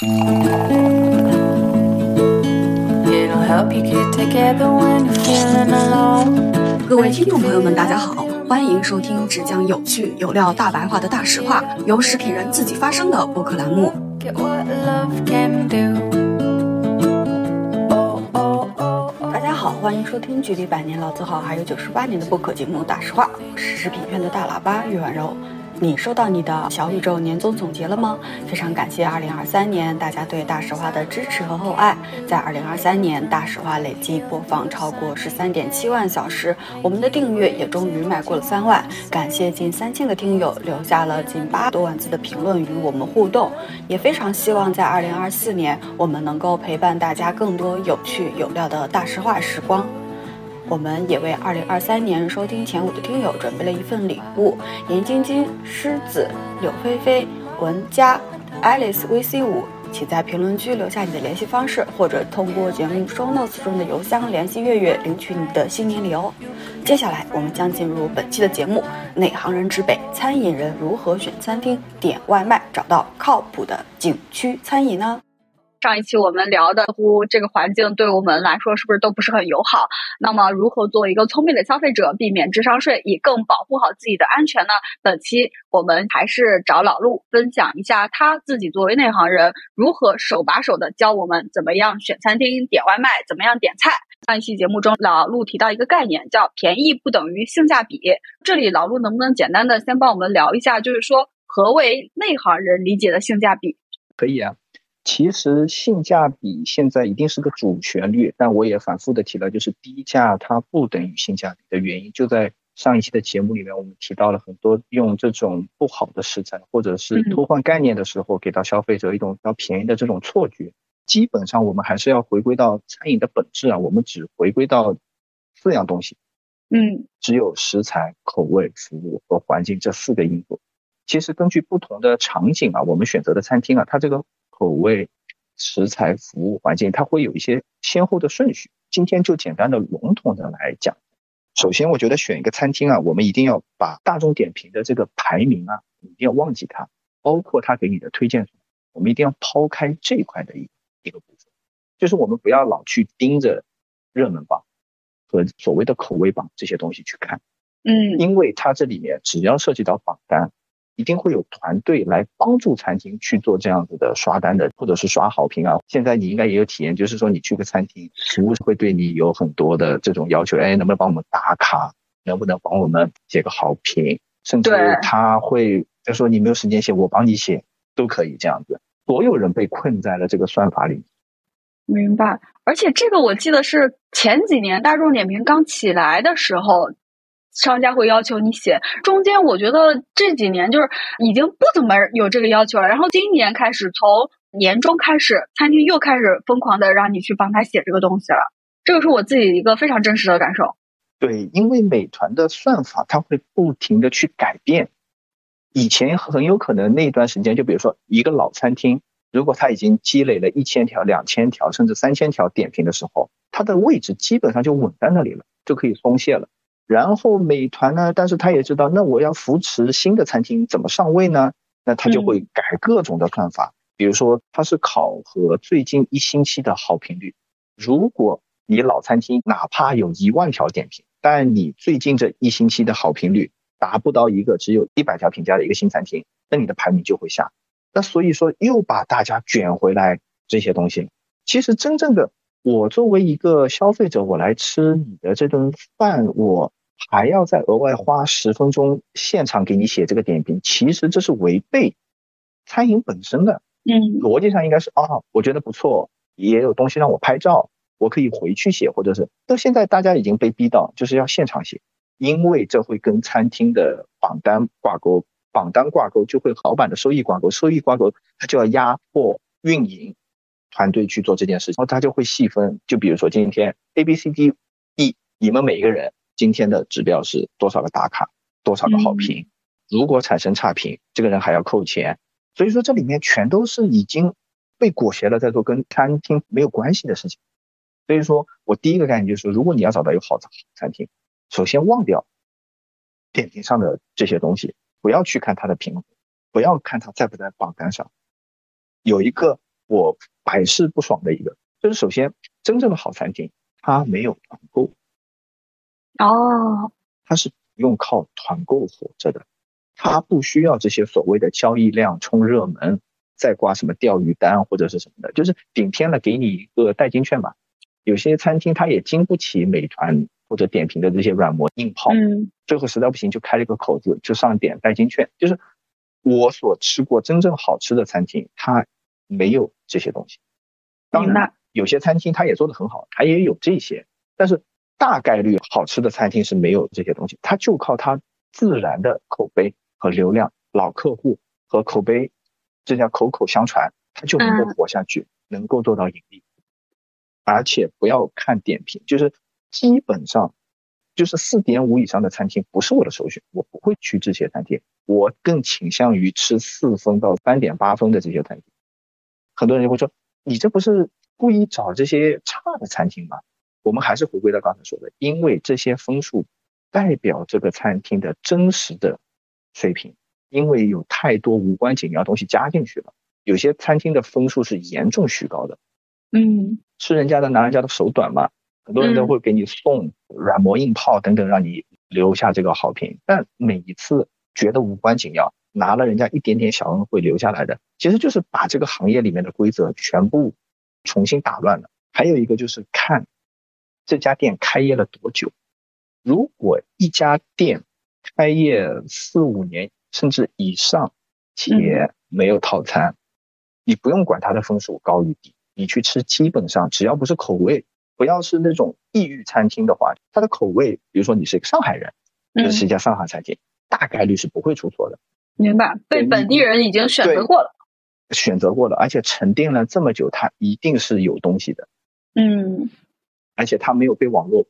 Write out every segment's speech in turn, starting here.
各位听众朋友们，大家好，欢迎收听只讲有趣有料大白话的大实话，由食品人自己发声的播客栏目。大家好，欢迎收听距离百年老字号还有九十八年的播客节目《大实话》，我是食品圈的大喇叭岳婉柔。你收到你的小宇宙年终总结了吗？非常感谢二零二三年大家对大实话的支持和厚爱。在二零二三年，大实话累计播放超过十三点七万小时，我们的订阅也终于迈过了三万。感谢近三千个听友留下了近八多万字的评论与我们互动，也非常希望在二零二四年，我们能够陪伴大家更多有趣有料的大实话时光。我们也为二零二三年收听前五的听友准备了一份礼物：严晶晶、狮子、柳菲菲、文佳、Alice VC 五，请在评论区留下你的联系方式，或者通过节目 show notes 中的邮箱联系月月领取你的新年礼哦。接下来我们将进入本期的节目：内行人指北，餐饮人如何选餐厅、点外卖，找到靠谱的景区餐饮呢？上一期我们聊的乎这个环境对我们来说是不是都不是很友好？那么如何做一个聪明的消费者，避免智商税，以更保护好自己的安全呢？本期我们还是找老陆分享一下他自己作为内行人如何手把手的教我们怎么样选餐厅、点外卖，怎么样点菜。上一期节目中，老陆提到一个概念叫“便宜不等于性价比”。这里老陆能不能简单的先帮我们聊一下，就是说何为内行人理解的性价比？可以啊。其实性价比现在一定是个主旋律，但我也反复的提了，就是低价它不等于性价比的原因，就在上一期的节目里面，我们提到了很多用这种不好的食材或者是偷换概念的时候，给到消费者一种比较便宜的这种错觉。基本上我们还是要回归到餐饮的本质啊，我们只回归到四样东西，嗯，只有食材、口味、服务和环境这四个因素。其实根据不同的场景啊，我们选择的餐厅啊，它这个。口味、食材、服务、环境，它会有一些先后的顺序。今天就简单的笼统的来讲。首先，我觉得选一个餐厅啊，我们一定要把大众点评的这个排名啊，一定要忘记它，包括它给你的推荐，我们一定要抛开这一块的一一个部分，就是我们不要老去盯着热门榜和所谓的口味榜这些东西去看，嗯，因为它这里面只要涉及到榜单。一定会有团队来帮助餐厅去做这样子的刷单的，或者是刷好评啊。现在你应该也有体验，就是说你去个餐厅，服务会对你有很多的这种要求，哎，能不能帮我们打卡？能不能帮我们写个好评？甚至他会就说你没有时间写，我帮你写都可以这样子。所有人被困在了这个算法里。明白。而且这个我记得是前几年大众点评刚起来的时候。商家会要求你写，中间我觉得这几年就是已经不怎么有这个要求了。然后今年开始，从年终开始，餐厅又开始疯狂的让你去帮他写这个东西了。这个是我自己一个非常真实的感受。对，因为美团的算法它会不停的去改变。以前很有可能那段时间，就比如说一个老餐厅，如果它已经积累了一千条、两千条甚至三千条点评的时候，它的位置基本上就稳在那里了，就可以松懈了。然后美团呢，但是他也知道，那我要扶持新的餐厅怎么上位呢？那他就会改各种的算法，比如说他是考核最近一星期的好评率。如果你老餐厅哪怕有一万条点评，但你最近这一星期的好评率达不到一个只有一百条评价的一个新餐厅，那你的排名就会下。那所以说又把大家卷回来这些东西。其实真正的我作为一个消费者，我来吃你的这顿饭，我。还要再额外花十分钟现场给你写这个点评，其实这是违背餐饮本身的。嗯，逻辑上应该是啊，我觉得不错，也有东西让我拍照，我可以回去写，或者是。但现在大家已经被逼到就是要现场写，因为这会跟餐厅的榜单挂钩，榜单挂钩就会老板的收益挂钩，收益挂钩，他就要压迫运营团队去做这件事情，然后他就会细分，就比如说今天 A B C D E，你们每一个人。今天的指标是多少个打卡，多少个好评？如果产生差评，这个人还要扣钱。所以说这里面全都是已经被裹挟了，在做跟餐厅没有关系的事情。所以说我第一个概念就是，如果你要找到一个好的餐厅，首先忘掉点评上的这些东西，不要去看它的评论，不要看它在不在榜单上，有一个我百试不爽的一个，就是首先真正的好餐厅它没有团购，哦，它是不用靠团购活着的，它不需要这些所谓的交易量冲热门，再挂什么钓鱼单或者是什么的，就是顶天了给你一个代金券吧。有些餐厅它也经不起美团或者点评的这些软磨硬泡，嗯最后实在不行就开了一个口子，就上点代金券。就是我所吃过真正好吃的餐厅，它没有这些东西。当然，有些餐厅它也做得很好，它也有这些，但是大概率好吃的餐厅是没有这些东西，它就靠它自然的口碑和流量、老客户和口碑，这叫口口相传，它就能够活下去，能够做到盈利。而且不要看点评，就是基本上就是四点五以上的餐厅不是我的首选，我不会去这些餐厅，我更倾向于吃四分到三点八分的这些餐厅。很多人就会说，你这不是故意找这些差的餐厅吗？我们还是回归到刚才说的，因为这些分数代表这个餐厅的真实的水平，因为有太多无关紧要东西加进去了，有些餐厅的分数是严重虚高的。嗯吃人家的拿人家的手短嘛，很多人都会给你送软磨硬泡等等，让你留下这个好评。但每一次觉得无关紧要，拿了人家一点点小恩惠留下来的，其实就是把这个行业里面的规则全部重新打乱了。还有一个就是看这家店开业了多久，如果一家店开业四五年甚至以上，且没有套餐，你不用管它的分数高与低。你去吃，基本上只要不是口味，不要是那种异域餐厅的话，它的口味，比如说你是一个上海人，这是一家上海餐厅，大概率是不会出错的。明白，被本地人已经选择过了，选择过了，而且沉淀了这么久，它一定是有东西的，嗯而且它没有被网络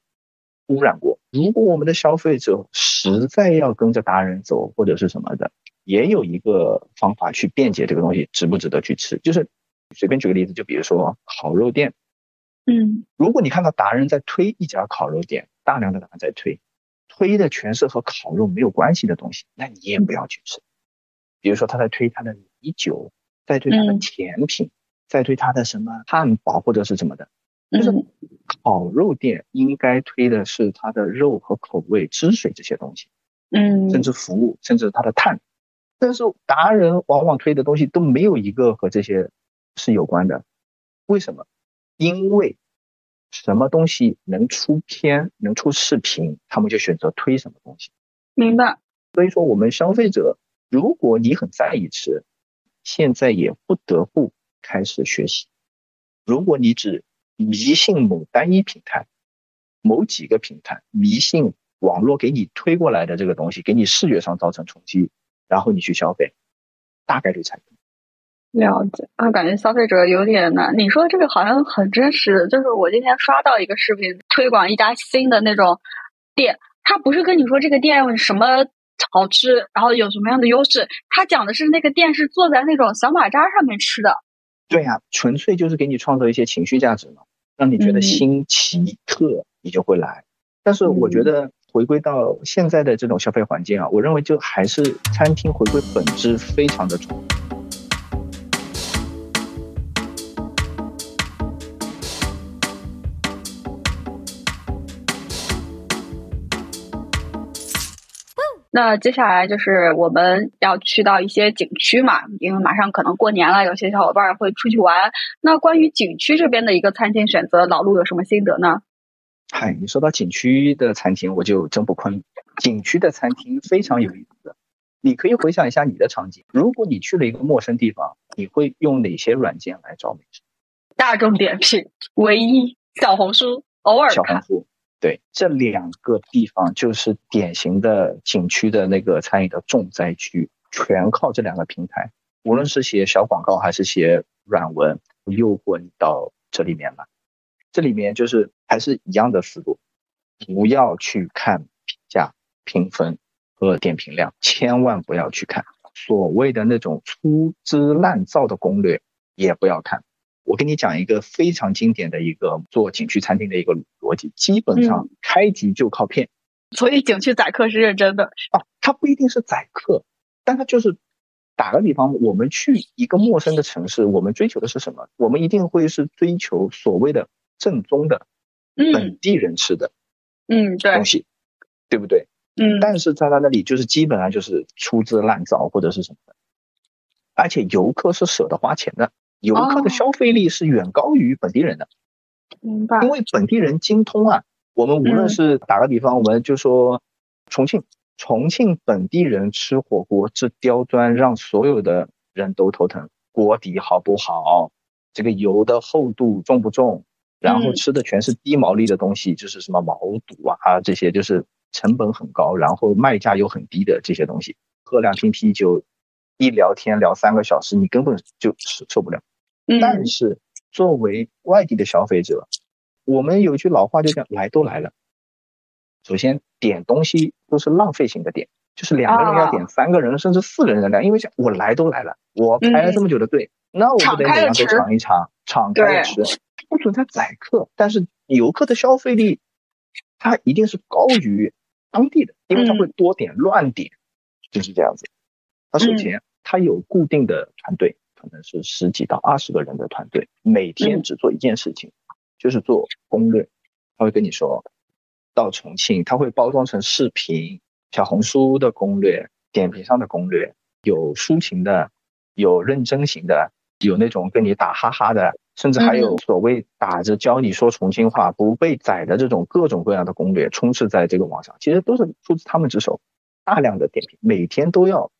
污染过。如果我们的消费者实在要跟着达人走或者是什么的，也有一个方法去辩解这个东西值不值得去吃，就是。随便举个例子，就比如说烤肉店，嗯，如果你看到达人在推一家烤肉店，大量的达人在推，推的全是和烤肉没有关系的东西，那你也不要去吃。比如说他在推他的米酒，在推他的甜品，嗯、在推他的什么汉堡或者是什么的，就是烤肉店应该推的是它的肉和口味、汁水这些东西，嗯，甚至服务，甚至它的碳。但是达人往往推的东西都没有一个和这些。是有关的，为什么？因为什么东西能出片、能出视频，他们就选择推什么东西。明白。所以说，我们消费者，如果你很在意吃，现在也不得不开始学习。如果你只迷信某单一平台、某几个平台，迷信网络给你推过来的这个东西，给你视觉上造成冲击，然后你去消费，大概率踩坑。了解啊，感觉消费者有点难。你说这个好像很真实，就是我今天刷到一个视频，推广一家新的那种店，他不是跟你说这个店什么好吃，然后有什么样的优势，他讲的是那个店是坐在那种小马扎上面吃的。对呀、啊，纯粹就是给你创造一些情绪价值嘛，让你觉得新奇特，你就会来。但是我觉得回归到现在的这种消费环境啊，我认为就还是餐厅回归本质非常的重要。那接下来就是我们要去到一些景区嘛，因为马上可能过年了，有些小伙伴会出去玩。那关于景区这边的一个餐厅选择，老陆有什么心得呢？嗨，你说到景区的餐厅，我就真不困。景区的餐厅非常有意思，你可以回想一下你的场景。如果你去了一个陌生地方，你会用哪些软件来找美食？大众点评、唯一、小红书，偶尔小红书。对，这两个地方就是典型的景区的那个餐饮的重灾区，全靠这两个平台，无论是写小广告还是写软文，诱惑你到这里面来。这里面就是还是一样的思路，不要去看评价、评分和点评量，千万不要去看所谓的那种粗制滥造的攻略，也不要看。我跟你讲一个非常经典的一个做景区餐厅的一个逻辑，基本上开局就靠骗。所以景区宰客是认真的啊，它不一定是宰客，但它就是打个比方，我们去一个陌生的城市，我们追求的是什么？我们一定会是追求所谓的正宗的本地人吃的，嗯，对，东西，对不对？嗯，但是在他那里就是基本上就是粗制滥造或者是什么的，而且游客是舍得花钱的，游客的消费力是远高于本地人的，明白？因为本地人精通啊，我们无论是打个比方，我们就说重庆。重庆本地人吃火锅这刁钻，让所有的人都头疼。锅底好不好？这个油的厚度重不重？然后吃的全是低毛利的东西，就是什么毛肚啊，这些就是成本很高，然后卖价又很低的这些东西。喝两瓶啤酒，一聊天聊三个小时，你根本就是受不了。但是作为外地的消费者，我们有句老话就叫“来都来了”。首先点东西都是浪费型的点，就是两个人要点三个人甚至四个人的量，因为像我来都来了，我排了这么久的队，那我不得每样都尝一尝，敞开吃，不存在宰客。但是游客的消费力，它一定是高于当地的，因为他会多点乱点，就是这样子。他首先他有固定的团队，可能是十几到二十个人的团队，每天只做一件事情，就是做攻略。他会跟你说。到重庆，他会包装成视频、小红书的攻略、点评上的攻略，有抒情的，有认真型的，有那种跟你打哈哈的，甚至还有所谓打着教你说重庆话不被宰的这种各种各样的攻略，充斥在这个网上，其实都是出自他们之手。大量的点评，每天都要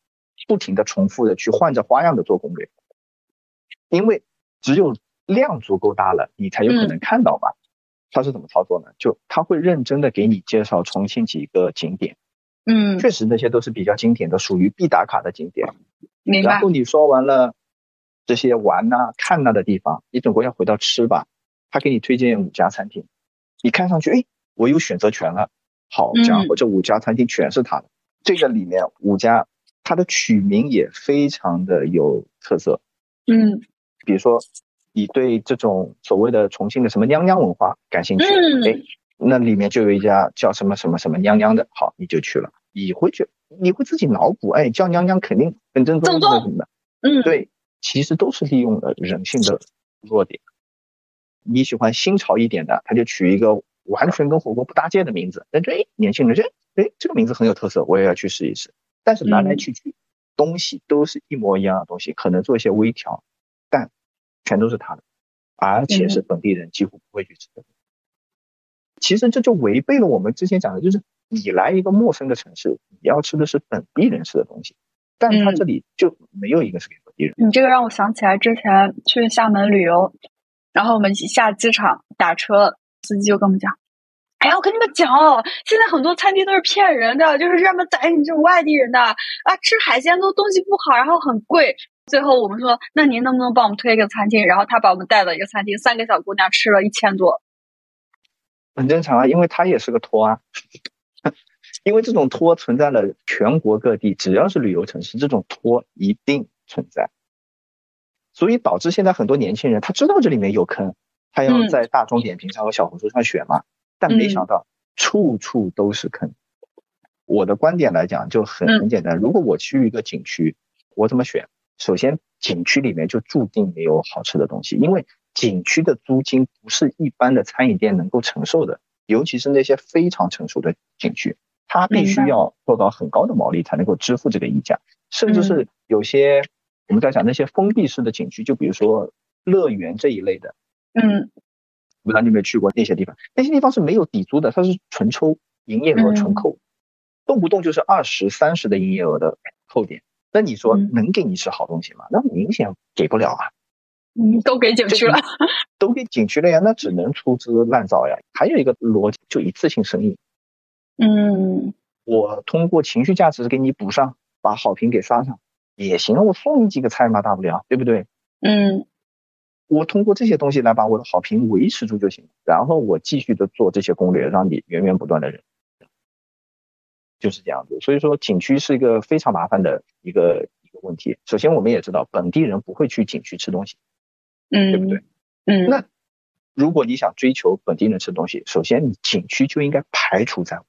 不停的重复的去换着花样的做攻略，因为只有量足够大了，你才有可能看到嘛。他是怎么操作呢？就他会认真的给你介绍重庆几个景点，嗯，确实那些都是比较经典的，属于必打卡的景点。明白。然后你说完了这些玩呐、看呐的地方，你总归要回到吃吧。他给你推荐五家餐厅，你看上去，哎，我有选择权了。好家伙，这五家餐厅全是他的。这个里面五家，它的取名也非常的有特色。嗯，比如说。你对这种所谓的重庆的什么娘娘文化感兴趣？哎，那里面就有一家叫什么什么什么娘娘的，好，你就去了。你会觉，你会自己脑补，哎，叫娘娘肯定很正宗什么的。嗯，对，其实都是利用了人性的弱点。你喜欢新潮一点的，他就取一个完全跟火锅不搭界的名字。但这哎，年轻人这哎，这个名字很有特色，我也要去试一试。但是来来去去东西都是一模一样的东西，可能做一些微调，但。全都是他的，而且是本地人几乎不会去吃的。其实这就违背了我们之前讲的，就是你来一个陌生的城市，你要吃的是本地人吃的东西，但他这里就没有一个是给本地人。你这个让我想起来之前去厦门旅游，然后我们下机场打车，司机就跟我们讲：“哎呀，我跟你们讲哦，现在很多餐厅都是骗人的，就是专门宰你这种外地人的啊，吃海鲜都东西不好，然后很贵。”最后我们说，那您能不能帮我们推一个餐厅？然后他把我们带到一个餐厅，三个小姑娘吃了一千多，很正常啊，因为他也是个托啊。因为这种托存在了全国各地，只要是旅游城市，这种托一定存在。所以导致现在很多年轻人他知道这里面有坑，他要在大众点评上和小红书上选嘛，但没想到处处都是坑。我的观点来讲就很很简单，如果我去一个景区，我怎么选？首先，景区里面就注定没有好吃的东西，因为景区的租金不是一般的餐饮店能够承受的，尤其是那些非常成熟的景区，它必须要做到很高的毛利才能够支付这个溢价，甚至是有些我们在讲那些封闭式的景区，就比如说乐园这一类的，嗯，不知道你有没有去过那些地方？那些地方是没有底租的，它是纯抽营业额纯扣，动不动就是二十三十的营业额的扣点。那你说能给你吃好东西吗？那明显给不了啊！嗯，都给景区了，都给景区了呀，那只能粗制滥造呀。还有一个逻辑，就一次性生意。嗯，我通过情绪价值给你补上，把好评给刷上也行。我送你几个菜嘛，大不了，对不对？嗯，我通过这些东西来把我的好评维持住就行，然后我继续的做这些攻略，让你源源不断的人。就是这样子，所以说景区是一个非常麻烦的一个一个问题。首先，我们也知道本地人不会去景区吃东西，嗯，对不对？嗯，那如果你想追求本地人吃东西，首先你景区就应该排除在外。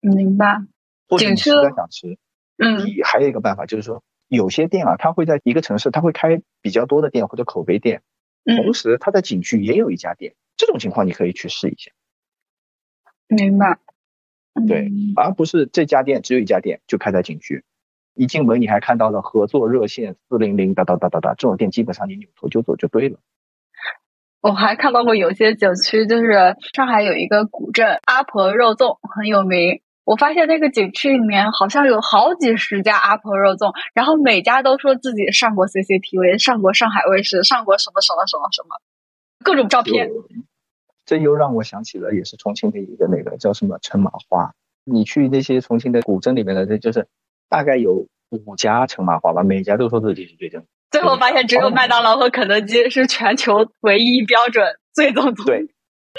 明白。或者你实在想吃，嗯，你还有一个办法就是说，有些店啊，它会在一个城市，它会开比较多的店或者口碑店，同时它在景区也有一家店，这种情况你可以去试一下。明白。对，而不是这家店只有一家店就开在景区，一进门你还看到了合作热线四零零哒哒哒哒哒，这种店基本上你扭头就走就对了。我还看到过有些景区，就是上海有一个古镇阿婆肉粽很有名。我发现那个景区里面好像有好几十家阿婆肉粽，然后每家都说自己上过 CCTV，上过上海卫视，上过什么什么什么什么，各种照片。这又让我想起了，也是重庆的一个那个叫什么陈麻花。你去那些重庆的古镇里面的，这就是大概有五家陈麻花吧，每家都说自己是最正。最后发现，只有麦当劳和肯德基是全球唯一标准最正宗。对，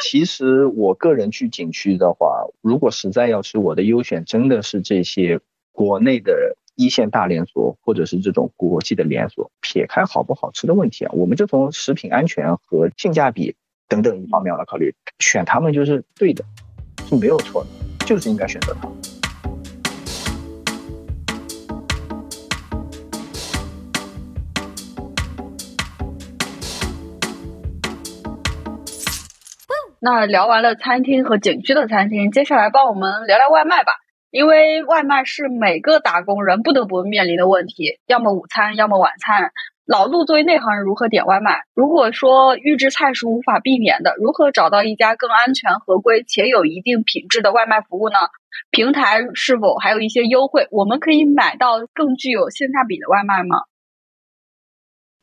其实我个人去景区的话，如果实在要吃，我的优选真的是这些国内的一线大连锁，或者是这种国际的连锁。撇开好不好吃的问题啊，我们就从食品安全和性价比等等一方面来考虑，选他们就是对的，是没有错的，就是应该选择他。那聊完了餐厅和景区的餐厅，接下来帮我们聊聊外卖吧。因为外卖是每个打工人不得不面临的问题，要么午餐，要么晚餐。老陆作为内行人，如何点外卖？如果说预制菜是无法避免的，如何找到一家更安全、合规且有一定品质的外卖服务呢？平台是否还有一些优惠？我们可以买到更具有性价比的外卖吗？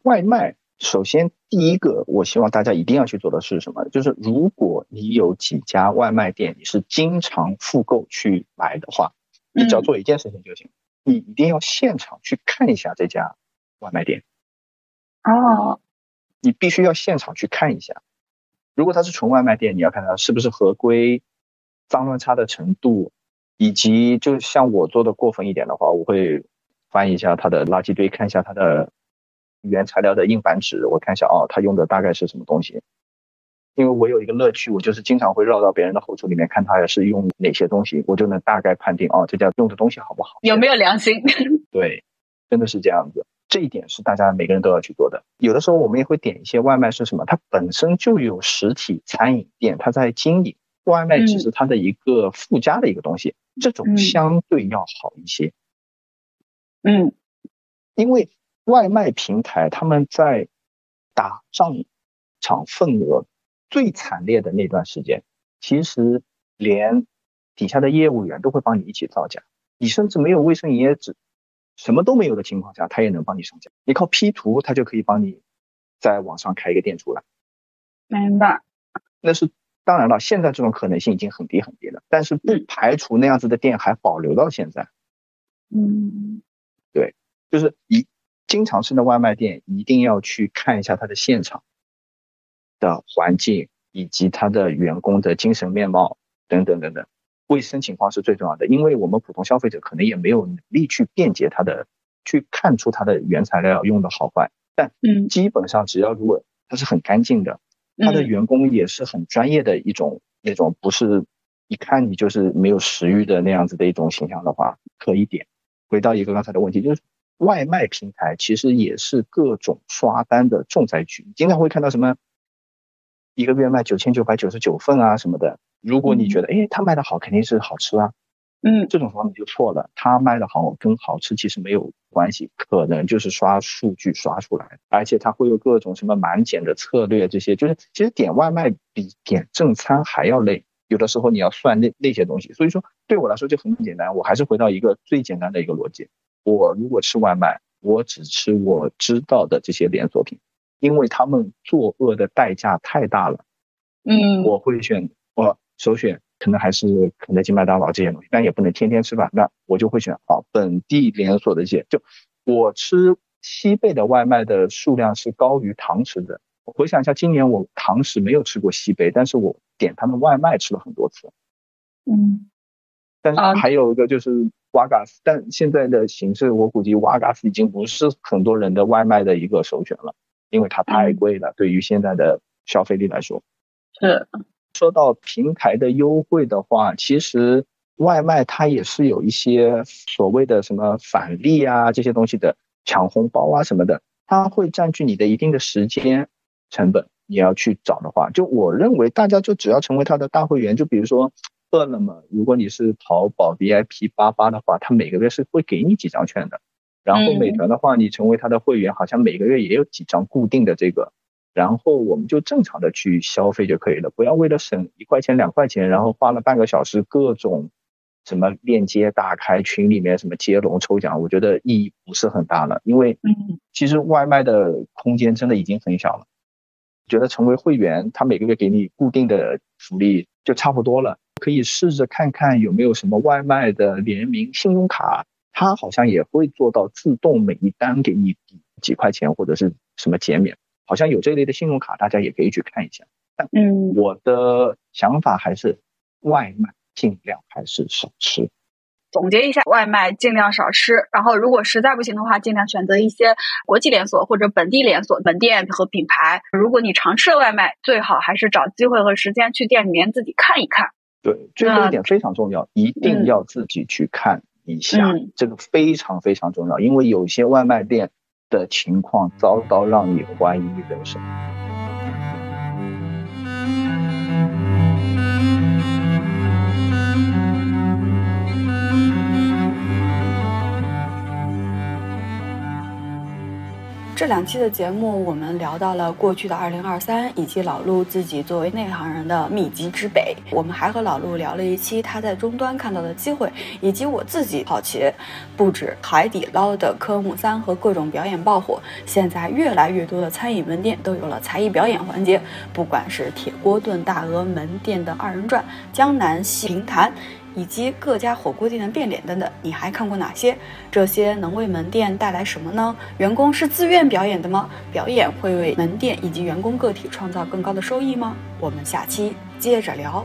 外卖。首先，第一个，我希望大家一定要去做的是什么？就是如果你有几家外卖店，你是经常复购去买的话，你只要做一件事情就行，你一定要现场去看一下这家外卖店。哦，你必须要现场去看一下。如果它是纯外卖店，你要看它是不是合规，脏乱差的程度，以及就像我做的过分一点的话，我会翻一下它的垃圾堆，看一下它的。原材料的硬板纸，我看一下哦，它用的大概是什么东西？因为我有一个乐趣，我就是经常会绕到别人的后厨里面看他是用哪些东西，我就能大概判定哦，这家用的东西好不好，有没有良心？对，真的是这样子，这一点是大家每个人都要去做的。有的时候我们也会点一些外卖，是什么？它本身就有实体餐饮店，它在经营外卖，只是它的一个附加的一个东西，这种相对要好一些。嗯，因为。外卖平台他们在打仗场份额最惨烈的那段时间，其实连底下的业务员都会帮你一起造假。你甚至没有卫生营业纸，什么都没有的情况下，他也能帮你上架。你靠 P 图，他就可以帮你在网上开一个店出来。明白。那是当然了，现在这种可能性已经很低很低了，但是不排除那样子的店还保留到现在。嗯，对，就是一。经常性的外卖店一定要去看一下它的现场的环境，以及它的员工的精神面貌等等等等，卫生情况是最重要的。因为我们普通消费者可能也没有能力去辨别它的，去看出它的原材料用的好坏。但嗯，基本上只要如果它是很干净的，它的员工也是很专业的一种那种，不是一看你就是没有食欲的那样子的一种形象的话，可以点。回到一个刚才的问题，就是。外卖平台其实也是各种刷单的重灾区，经常会看到什么一个月卖九千九百九十九份啊什么的。如果你觉得哎他卖的好，肯定是好吃啊，嗯，这种方面就错了。他卖的好跟好吃其实没有关系，可能就是刷数据刷出来，而且他会有各种什么满减的策略，这些就是其实点外卖比点正餐还要累，有的时候你要算那那些东西。所以说对我来说就很简单，我还是回到一个最简单的一个逻辑。我如果吃外卖，我只吃我知道的这些连锁品，因为他们作恶的代价太大了。嗯，我会选我首选可能还是肯德基、麦当劳这些东西，但也不能天天吃吧。那我就会选啊本地连锁的一些。就我吃西贝的外卖的数量是高于堂食的。我回想一下，今年我堂食没有吃过西贝，但是我点他们外卖吃了很多次。嗯，但是还有一个就是。瓦嘎斯，但现在的形式，我估计瓦嘎斯已经不是很多人的外卖的一个首选了，因为它太贵了。对于现在的消费力来说，是。说到平台的优惠的话，其实外卖它也是有一些所谓的什么返利啊这些东西的。抢红包啊什么的，它会占据你的一定的时间成本。你要去找的话，就我认为大家就只要成为他的大会员，就比如说饿了么，如果你是淘宝 VIP 八八的话，他每个月是会给你几张券的。然后美团的话，你成为他的会员，好像每个月也有几张固定的这个。然后我们就正常的去消费就可以了，不要为了省一块钱两块钱，然后花了半个小时各种什么链接打开群里面什么接龙抽奖，我觉得意义不是很大了。因为其实外卖的空间真的已经很小了。觉得成为会员，他每个月给你固定的福利就差不多了，可以试着看看有没有什么外卖的联名信用卡，它好像也会做到自动每一单给你抵几块钱或者是什么减免，好像有这类的信用卡，大家也可以去看一下。嗯，我的想法还是外卖尽量还是少吃。总结一下，外卖尽量少吃，然后如果实在不行的话，尽量选择一些国际连锁或者本地连锁门店和品牌。如果你常吃的外卖，最好还是找机会和时间去店里面自己看一看。对，最后一点非常重要，一定要自己去看一下，这个非常非常重要，因为有些外卖店的情况遭到让你怀疑人生。这两期的节目，我们聊到了过去的二零二三，以及老陆自己作为内行人的秘籍之北。我们还和老陆聊了一期他在终端看到的机会，以及我自己好奇，不止海底捞的科目三和各种表演爆火，现在越来越多的餐饮门店都有了才艺表演环节，不管是铁锅炖大鹅门店的二人转、江南戏评弹。以及各家火锅店的变脸等等，你还看过哪些？这些能为门店带来什么呢？员工是自愿表演的吗？表演会为门店以及员工个体创造更高的收益吗？我们下期接着聊。